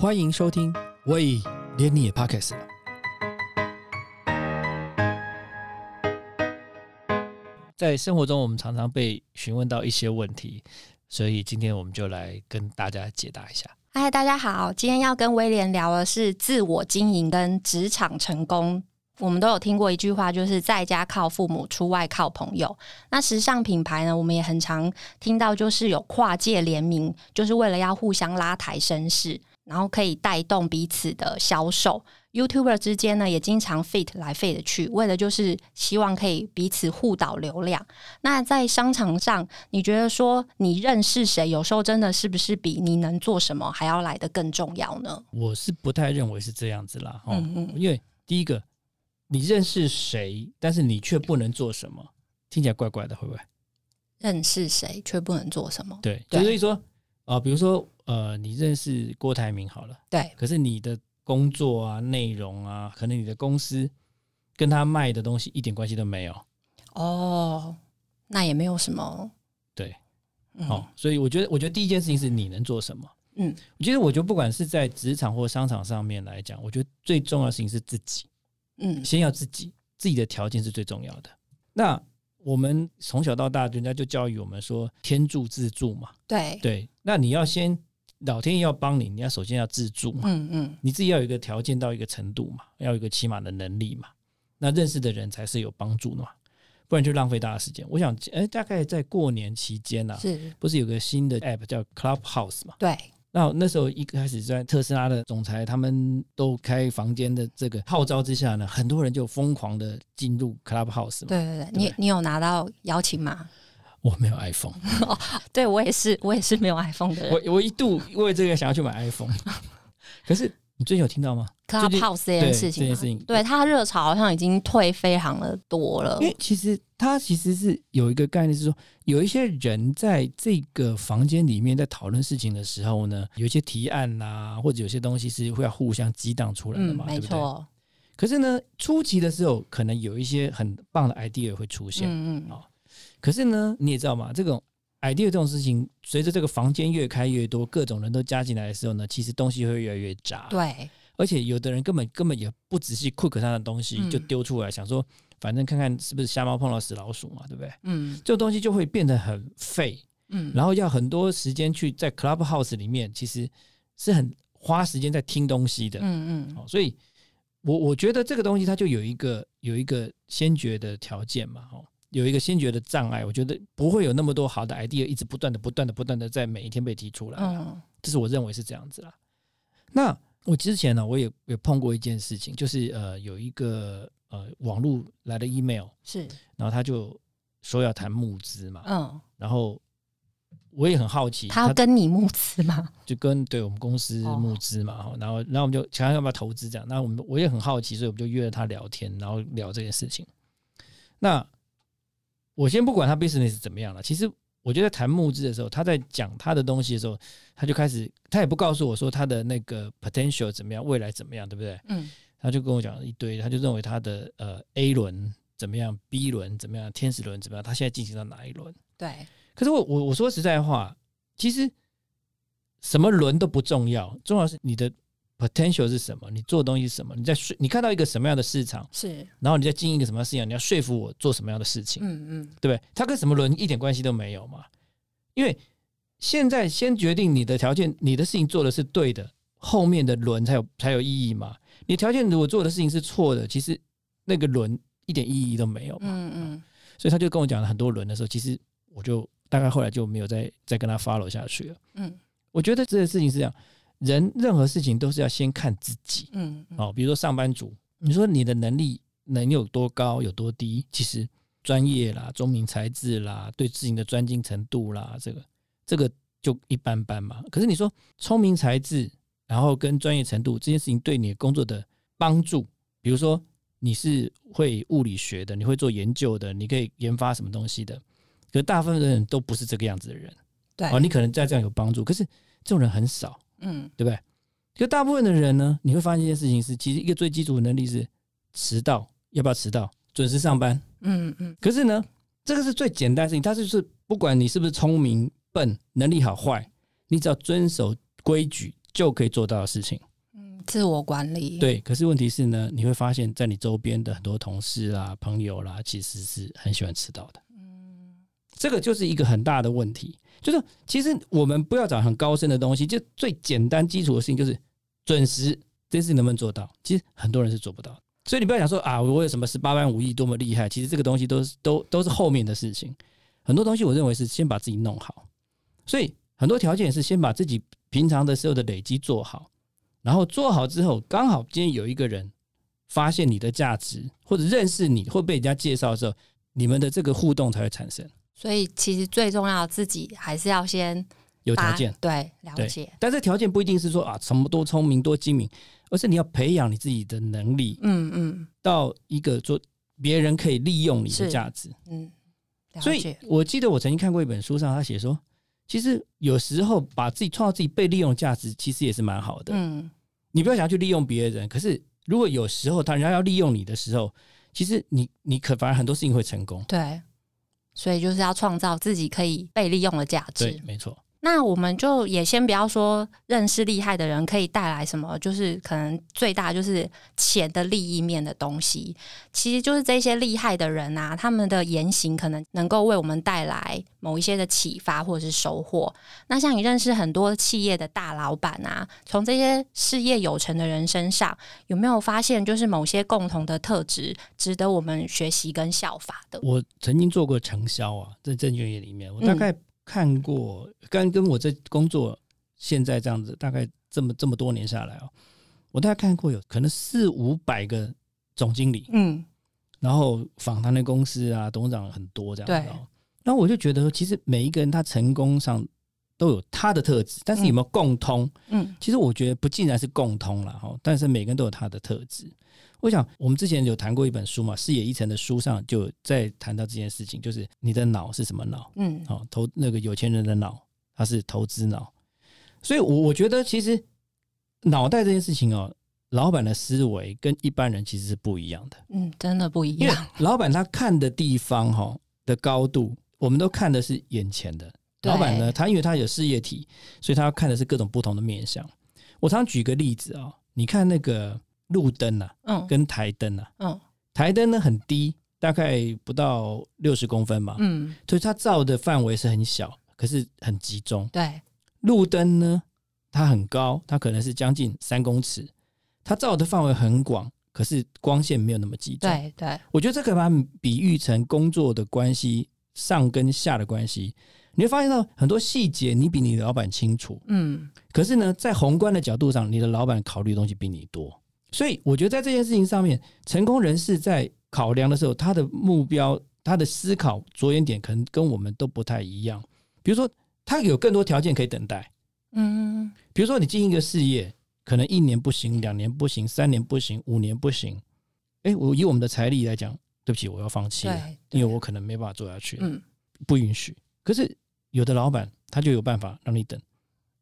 欢迎收听。喂，连你也 Podcast 了。在生活中，我们常常被询问到一些问题，所以今天我们就来跟大家解答一下。嗨，大家好，今天要跟威廉聊的是自我经营跟职场成功。我们都有听过一句话，就是在家靠父母，出外靠朋友。那时尚品牌呢，我们也很常听到，就是有跨界联名，就是为了要互相拉抬声势，然后可以带动彼此的销售。YouTuber 之间呢，也经常 fit 来 fit 去，为了就是希望可以彼此互导流量。那在商场上，你觉得说你认识谁，有时候真的是不是比你能做什么还要来得更重要呢？我是不太认为是这样子啦，哈，因为第一个。你认识谁，但是你却不能做什么，听起来怪怪的，会不会？认识谁却不能做什么？对，所以说，啊，比如说，呃，你认识郭台铭好了，对，可是你的工作啊、内容啊，可能你的公司跟他卖的东西一点关系都没有。哦，那也没有什么。对，哦，所以我觉得，我觉得第一件事情是你能做什么。嗯，我觉得，我觉得不管是在职场或商场上面来讲，我觉得最重要的事情是自己。嗯，先要自己，自己的条件是最重要的。那我们从小到大，人家就教育我们说“天助自助”嘛。对对，那你要先老天爷要帮你，你要首先要自助嘛。嗯嗯，你自己要有一个条件到一个程度嘛，要有一个起码的能力嘛。那认识的人才是有帮助的嘛，不然就浪费大家时间。我想，哎，大概在过年期间呢，是不是有个新的 app 叫 Clubhouse 嘛？对。那那时候一开始在特斯拉的总裁他们都开房间的这个号召之下呢，很多人就疯狂的进入 Clubhouse。对对对，你你有拿到邀请吗？我没有 iPhone。哦 对我也是，我也是没有 iPhone 的人。我我一度为这个想要去买 iPhone，可是。你最近有听到吗？Clubhouse 这件事情，这件事情，对它热潮好像已经退非常的多了。因为其实它其实是有一个概念，是说有一些人在这个房间里面在讨论事情的时候呢，有一些提案呐，或者有些东西是会要互相激荡出来的嘛，对不对？可是呢，初期的时候可能有一些很棒的 idea 会出现，嗯嗯啊。可是呢，你也知道嘛，这种 idea 这种事情，随着这个房间越开越多，各种人都加进来的时候呢，其实东西会越来越杂。对，而且有的人根本根本也不仔细 cook 他的东西，就丢出来，想说反正看看是不是瞎猫碰到死老鼠嘛，对不对？嗯，这种东西就会变得很废。嗯，然后要很多时间去在 clubhouse 里面，其实是很花时间在听东西的。嗯嗯，所以我我觉得这个东西它就有一个有一个先决的条件嘛，哦。有一个先决的障碍，我觉得不会有那么多好的 idea 一直不断的、不断的、不断的在每一天被提出来。嗯，这是我认为是这样子啦。那我之前呢，我也也碰过一件事情，就是呃，有一个呃网络来的 email 是，然后他就说要谈募资嘛。嗯，然后我也很好奇，他要跟你募资吗？就跟对我们公司募资嘛。然后，然后我们就想要不要投资这样。那我们我也很好奇，所以我们就约了他聊天，然后聊这件事情。那我先不管他 business 怎么样了，其实我觉得谈募资的时候，他在讲他的东西的时候，他就开始，他也不告诉我说他的那个 potential 怎么样，未来怎么样，对不对？嗯，他就跟我讲一堆，他就认为他的呃 A 轮怎么样，B 轮怎么样，天使轮怎么样，他现在进行到哪一轮？对。可是我我我说实在话，其实什么轮都不重要，重要是你的。Potential 是什么？你做的东西是什么？你在说，你看到一个什么样的市场？是，然后你在经营一个什么样的市场？你要说服我做什么样的事情？嗯嗯，对不对？它跟什么轮一点关系都没有嘛？因为现在先决定你的条件，你的事情做的是对的，后面的轮才有才有意义嘛？你条件如果做的事情是错的，其实那个轮一点意义都没有嘛？嗯嗯，所以他就跟我讲了很多轮的时候，其实我就大概后来就没有再再跟他 follow 下去了。嗯，我觉得这个事情是这样。人任何事情都是要先看自己，嗯，哦，比如说上班族，你说你的能力能有多高有多低，其实专业啦、聪明才智啦、对事情的专精程度啦，这个这个就一般般嘛。可是你说聪明才智，然后跟专业程度这件事情对你工作的帮助，比如说你是会物理学的，你会做研究的，你可以研发什么东西的，可大部分人都不是这个样子的人，对，哦，你可能在这样有帮助，可是这种人很少。嗯，对不对？就大部分的人呢，你会发现一件事情是，其实一个最基础的能力是迟到，要不要迟到？准时上班。嗯嗯。可是呢，这个是最简单的事情，它就是不管你是不是聪明笨，能力好坏，你只要遵守规矩，就可以做到的事情。嗯，自我管理。对，可是问题是呢，你会发现在你周边的很多同事啦、朋友啦，其实是很喜欢迟到的。这个就是一个很大的问题。就是其实我们不要找很高深的东西，就最简单基础的事情，就是准时。这件事能不能做到？其实很多人是做不到。所以你不要想说啊，我有什么十八般武艺多么厉害，其实这个东西都是都都是后面的事情。很多东西我认为是先把自己弄好，所以很多条件是先把自己平常的时候的累积做好，然后做好之后，刚好今天有一个人发现你的价值，或者认识你，或被人家介绍的时候，你们的这个互动才会产生。所以其实最重要，自己还是要先有条件，对了解。但是条件不一定是说啊，什么多聪明多精明。而是你要培养你自己的能力，嗯嗯，到一个做别人可以利用你的价值，嗯，所以我记得我曾经看过一本书上，他写说，其实有时候把自己创造自己被利用的价值，其实也是蛮好的，嗯，你不要想要去利用别人，可是如果有时候他人家要利用你的时候，其实你你可反而很多事情会成功，对，所以就是要创造自己可以被利用的价值，对，没错。那我们就也先不要说认识厉害的人可以带来什么，就是可能最大就是钱的利益面的东西。其实就是这些厉害的人啊，他们的言行可能能够为我们带来某一些的启发或者是收获。那像你认识很多企业的大老板啊，从这些事业有成的人身上，有没有发现就是某些共同的特质值得我们学习跟效法的？我曾经做过承销啊，在证券业里面，我大概。看过，刚跟我这工作现在这样子，大概这么这么多年下来哦，我大概看过有可能四五百个总经理，嗯，然后访谈的公司啊，董事长很多这样子，然后我就觉得说，其实每一个人他成功上都有他的特质，但是有没有共通？嗯，其实我觉得不尽然是共通了哈，但是每个人都有他的特质。我想，我们之前有谈过一本书嘛，《视野一层》的书上就在谈到这件事情，就是你的脑是什么脑？嗯，好，投那个有钱人的脑，它是投资脑。所以，我我觉得其实脑袋这件事情哦，老板的思维跟一般人其实是不一样的。嗯，真的不一样。老板他看的地方哈的高度，我们都看的是眼前的。老板呢，他因为他有事业体，所以他要看的是各种不同的面相。我常举个例子啊，你看那个。路灯啊，嗯，跟台灯啊，嗯，台灯呢很低，大概不到六十公分嘛，嗯，所以它照的范围是很小，可是很集中。对，路灯呢，它很高，它可能是将近三公尺，它照的范围很广，可是光线没有那么集中。对对，我觉得这可以把它比喻成工作的关系，上跟下的关系，你会发现到很多细节，你比你的老板清楚，嗯，可是呢，在宏观的角度上，你的老板考虑的东西比你多。所以我觉得在这件事情上面，成功人士在考量的时候，他的目标、他的思考着眼点可能跟我们都不太一样。比如说，他有更多条件可以等待。嗯，比如说你进一个事业，可能一年不行，两年不行，三年不行，五年不行。哎，我以我们的财力来讲，对不起，我要放弃了，因为我可能没办法做下去。嗯，不允许。可是有的老板他就有办法让你等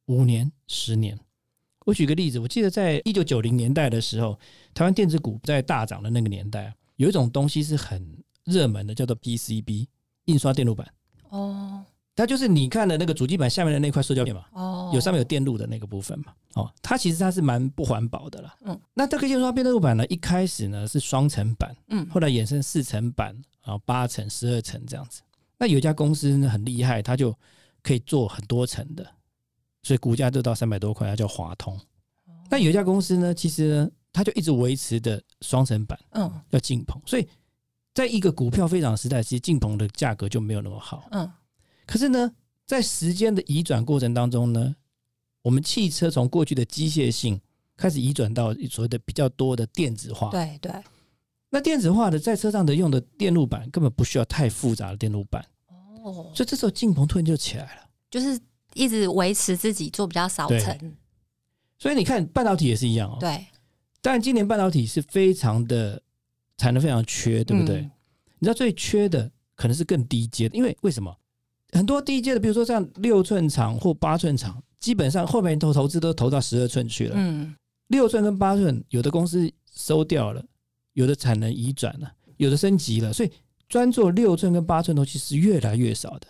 五年、十年。我举个例子，我记得在一九九零年代的时候，台湾电子股在大涨的那个年代，有一种东西是很热门的，叫做 PCB 印刷电路板。哦，它就是你看的那个主机板下面的那块塑胶片嘛。哦，有上面有电路的那个部分嘛。哦，它其实它是蛮不环保的啦。嗯，那这个印刷电路板呢，一开始呢是双层板，嗯，后来衍生四层板，然后八层、十二层这样子。那有一家公司呢很厉害，它就可以做很多层的。所以股价就到三百多块，它叫华通。那有一家公司呢，其实呢，它就一直维持的双层板，嗯，叫晋鹏。所以在一个股票非常时代，其实晋鹏的价格就没有那么好，嗯。可是呢，在时间的移转过程当中呢，我们汽车从过去的机械性开始移转到所谓的比较多的电子化，对对。那电子化的在车上的用的电路板根本不需要太复杂的电路板，哦。所以这时候进鹏突然就起来了，就是。一直维持自己做比较少层，所以你看半导体也是一样哦。对，但今年半导体是非常的产能非常缺，对不对？你知道最缺的可能是更低阶的，因为为什么？很多第一阶的，比如说像六寸厂或八寸厂，基本上后面投投资都投到十二寸去了。嗯，六寸跟八寸，有的公司收掉了，有的产能移转了，有的升级了，所以专做六寸跟八寸东西是越来越少的。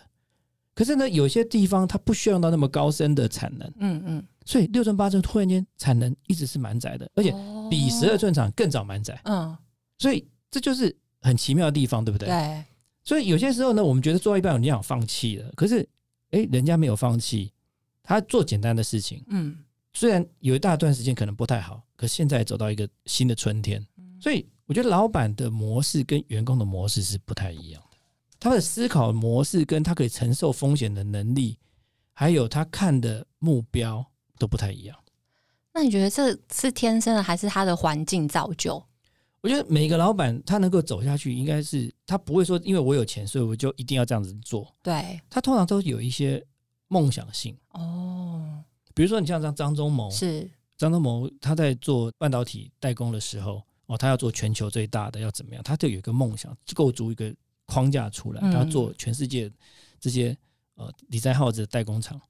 可是呢，有些地方它不需要到那么高深的产能，嗯嗯，所以六寸八寸突然间产能一直是满载的，而且比十二寸厂更早满载。嗯，所以这就是很奇妙的地方，对不对？对。所以有些时候呢，我们觉得做到一半，你想放弃了，可是哎，人家没有放弃，他做简单的事情。嗯，虽然有一大段时间可能不太好，可现在走到一个新的春天。所以我觉得老板的模式跟员工的模式是不太一样的，他的思考模式跟他可以承受风险的能力，还有他看的目标都不太一样。那你觉得这是天生的，还是他的环境造就？我觉得每个老板他能够走下去，应该是他不会说因为我有钱，所以我就一定要这样子做。对，他通常都有一些梦想性哦。比如说你像张张忠谋，是张忠谋他在做半导体代工的时候。哦，他要做全球最大的，要怎么样？他就有一个梦想，构筑一个框架出来，他要做全世界这些呃李在浩子的代工厂。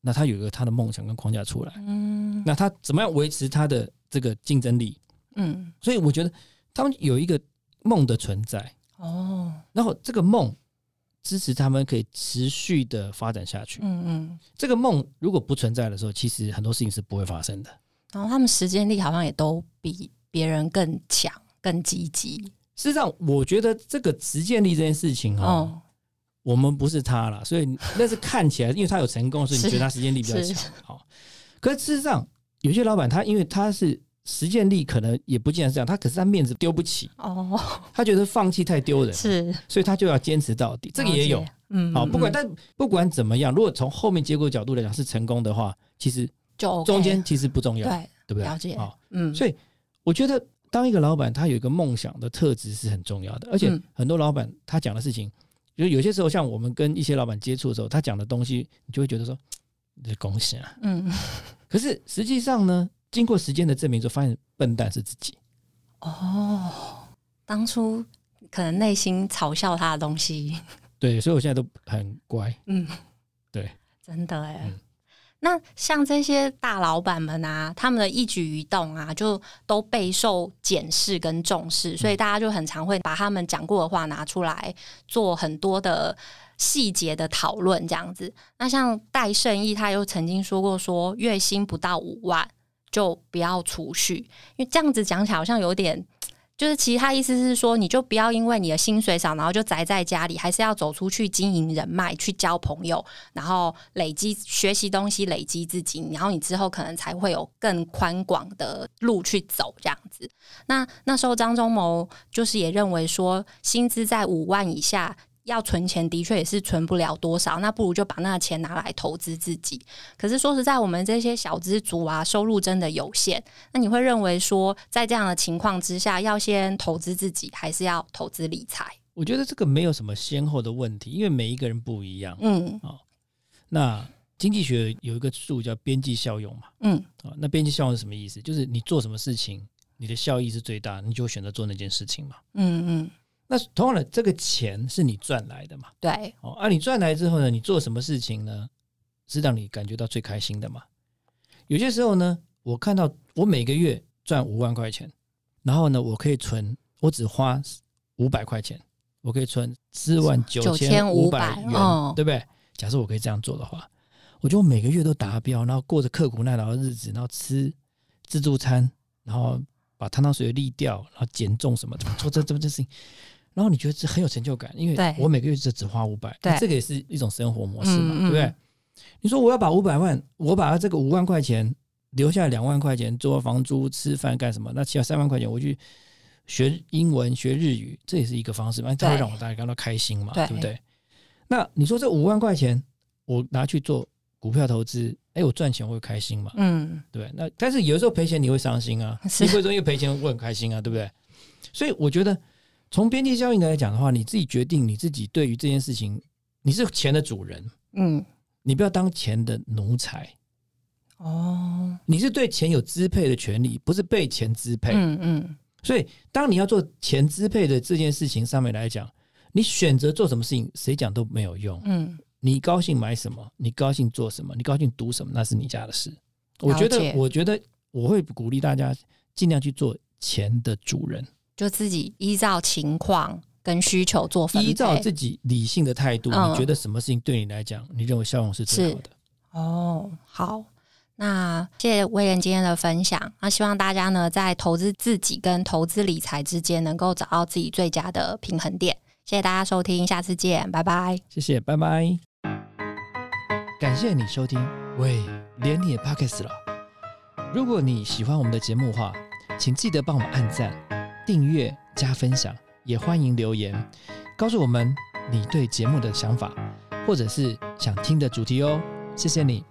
那他有一个他的梦想跟框架出来，嗯，那他怎么样维持他的这个竞争力？嗯，所以我觉得他们有一个梦的存在哦，然后这个梦支持他们可以持续的发展下去。嗯嗯，这个梦如果不存在的时候，其实很多事情是不会发生的。然后他们时间力好像也都比。别人更强、更积极。事实上，我觉得这个实践力这件事情哈，我们不是他了，所以那是看起来，因为他有成功，所以你觉得他实践力比较强。好，可是事实上，有些老板他因为他是实践力，可能也不见得是这样。他可是他面子丢不起哦，他觉得放弃太丢人，是，所以他就要坚持到底。这个也有，嗯，好，不管但不管怎么样，如果从后面结果角度来讲是成功的话，其实就中间其实不重要，对，对不对？了解，好，嗯，所以。我觉得当一个老板，他有一个梦想的特质是很重要的。而且很多老板他讲的事情，就有些时候像我们跟一些老板接触的时候，他讲的东西，你就会觉得说，这 恭喜啊。嗯。可是实际上呢，经过时间的证明之后，发现笨蛋是自己。哦。当初可能内心嘲笑他的东西。对，所以我现在都很乖。嗯。对。真的哎。那像这些大老板们啊，他们的一举一动啊，就都备受检视跟重视，所以大家就很常会把他们讲过的话拿出来做很多的细节的讨论，这样子。那像戴胜义，他又曾经说过，说月薪不到五万就不要储蓄，因为这样子讲起来好像有点。就是其他意思是说，你就不要因为你的薪水少，然后就宅在家里，还是要走出去经营人脉，去交朋友，然后累积学习东西，累积自己，然后你之后可能才会有更宽广的路去走这样子。那那时候张忠谋就是也认为说，薪资在五万以下。要存钱的确也是存不了多少，那不如就把那个钱拿来投资自己。可是说实在，我们这些小资族啊，收入真的有限。那你会认为说，在这样的情况之下，要先投资自己，还是要投资理财？我觉得这个没有什么先后的问题，因为每一个人不一样。嗯，哦，那经济学有一个数叫边际效用嘛。嗯，啊，那边际效用是什么意思？就是你做什么事情，你的效益是最大，你就选择做那件事情嘛。嗯嗯。那同样的，这个钱是你赚来的嘛？对。哦，啊，你赚来之后呢，你做什么事情呢？是让你感觉到最开心的嘛？有些时候呢，我看到我每个月赚五万块钱，然后呢，我可以存，我只花五百块钱，我可以存四万九千五百元，对不对？假设我可以这样做的话，我觉得我每个月都达标，然后过着刻苦耐劳的日子，然后吃自助餐，然后把汤汤水水沥掉，然后减重什么的，做这这这事情。然后你觉得这很有成就感，因为我每个月就只花五百，这个也是一种生活模式嘛，对不对？你说我要把五百万，我把这个五万块钱留下两万块钱做房租、吃饭干什么？那其他三万块钱我去学英文、学日语，这也是一个方式嘛，这会让我大家感到开心嘛，对不对？那你说这五万块钱我拿去做股票投资，哎，我赚钱我会开心嘛？嗯，对。那但是有时候赔钱你会伤心啊，你会说因为赔钱我很开心啊，对不对？所以我觉得。从边际效应来讲的话，你自己决定你自己对于这件事情，你是钱的主人，嗯，你不要当钱的奴才，哦，你是对钱有支配的权利，不是被钱支配，嗯嗯。所以，当你要做钱支配的这件事情上面来讲，你选择做什么事情，谁讲都没有用，嗯，你高兴买什么，你高兴做什么，你高兴读什么，那是你家的事。我觉得，我觉得我会鼓励大家尽量去做钱的主人。就自己依照情况跟需求做分依照自己理性的态度，你觉得什么事情对你来讲，你认为效用是最好的？哦，好。那谢谢威廉今天的分享。那希望大家呢，在投资自己跟投资理财之间，能够找到自己最佳的平衡点。谢谢大家收听，下次见，拜拜。谢谢，拜拜。感谢你收听，喂，连你也 pocket 了。如果你喜欢我们的节目话，请记得帮我们按赞、订阅、加分享，也欢迎留言告诉我们你对节目的想法，或者是想听的主题哦。谢谢你。